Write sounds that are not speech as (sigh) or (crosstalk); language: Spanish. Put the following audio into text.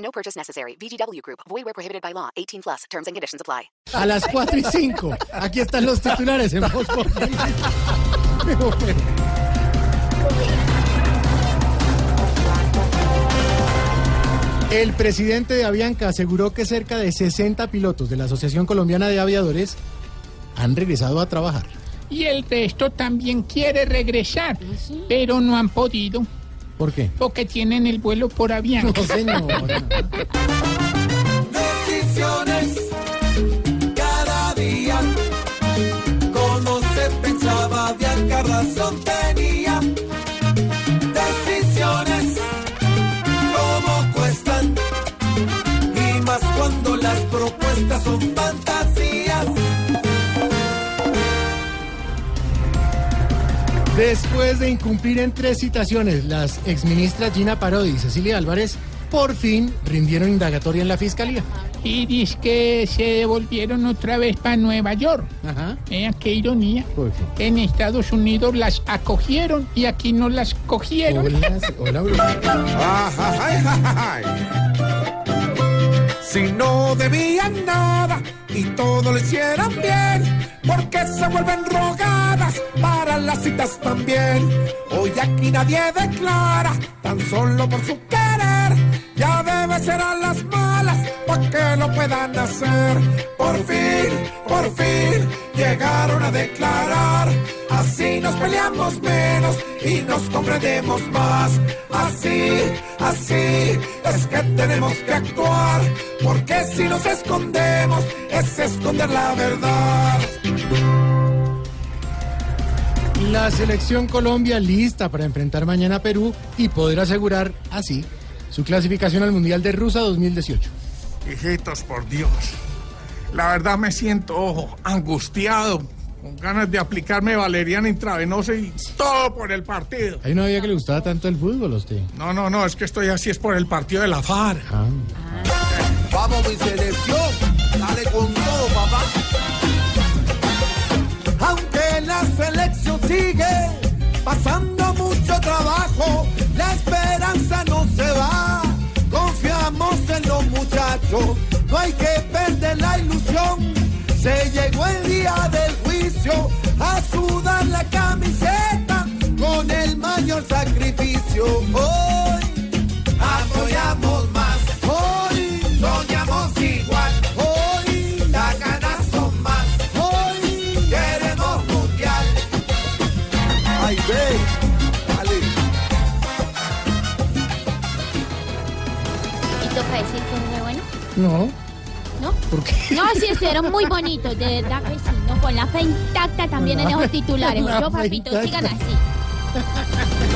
No purchase necessary. VGW Group. Void where prohibited by law. 18 plus. Terms and conditions apply. A las 4 y 5. Aquí están los titulares en Voz Populi. El presidente de Avianca aseguró que cerca de 60 pilotos de la Asociación Colombiana de Aviadores han regresado a trabajar. Y el resto también quiere regresar, pero no han podido, ¿Por qué? porque tienen el vuelo por avión. No, señor. Decisiones cada día. Como se pensaba, Bianca razón tenía. Decisiones como cuestan. Y más cuando las propuestas son Después de incumplir en tres citaciones, las exministras Gina Parodi y Cecilia Álvarez por fin rindieron indagatoria en la fiscalía. Y dice que se devolvieron otra vez para Nueva York. Ajá. Vean qué ironía. ¿Por qué? En Estados Unidos las acogieron y aquí no las cogieron. Hola, (laughs) hola, Bruno. Si no debían nada y todo lo hicieran bien, porque se vuelven para las citas también. Hoy aquí nadie declara, tan solo por su querer. Ya debe ser a las malas para que lo puedan hacer. Por fin, por fin, llegaron a declarar. Así nos peleamos menos y nos comprendemos más. Así, así es que tenemos que actuar. Porque si nos escondemos, es esconder la verdad. La selección Colombia lista para enfrentar mañana a Perú y poder asegurar así su clasificación al Mundial de Rusia 2018. Hijitos, por Dios. La verdad me siento angustiado, con ganas de aplicarme valeriana intravenosa y todo por el partido. Ahí no había que le gustaba tanto el fútbol a usted. No, no, no, es que estoy así, es por el partido de la FARC. Ah. Vamos mi pasando mucho trabajo, la esperanza no se va. Confiamos en los muchachos, no hay que perder la ilusión. Se llegó el día del juicio a sudar la camiseta con el mayor sacrificio. Hoy ¿Y toca decir que no es bueno? No, ¿No? ¿por qué? No, sí, estuvieron muy bonitos, de verdad que sí. No, con la fe intacta también en esos titulares. La Yo, papito, sigan así. (laughs)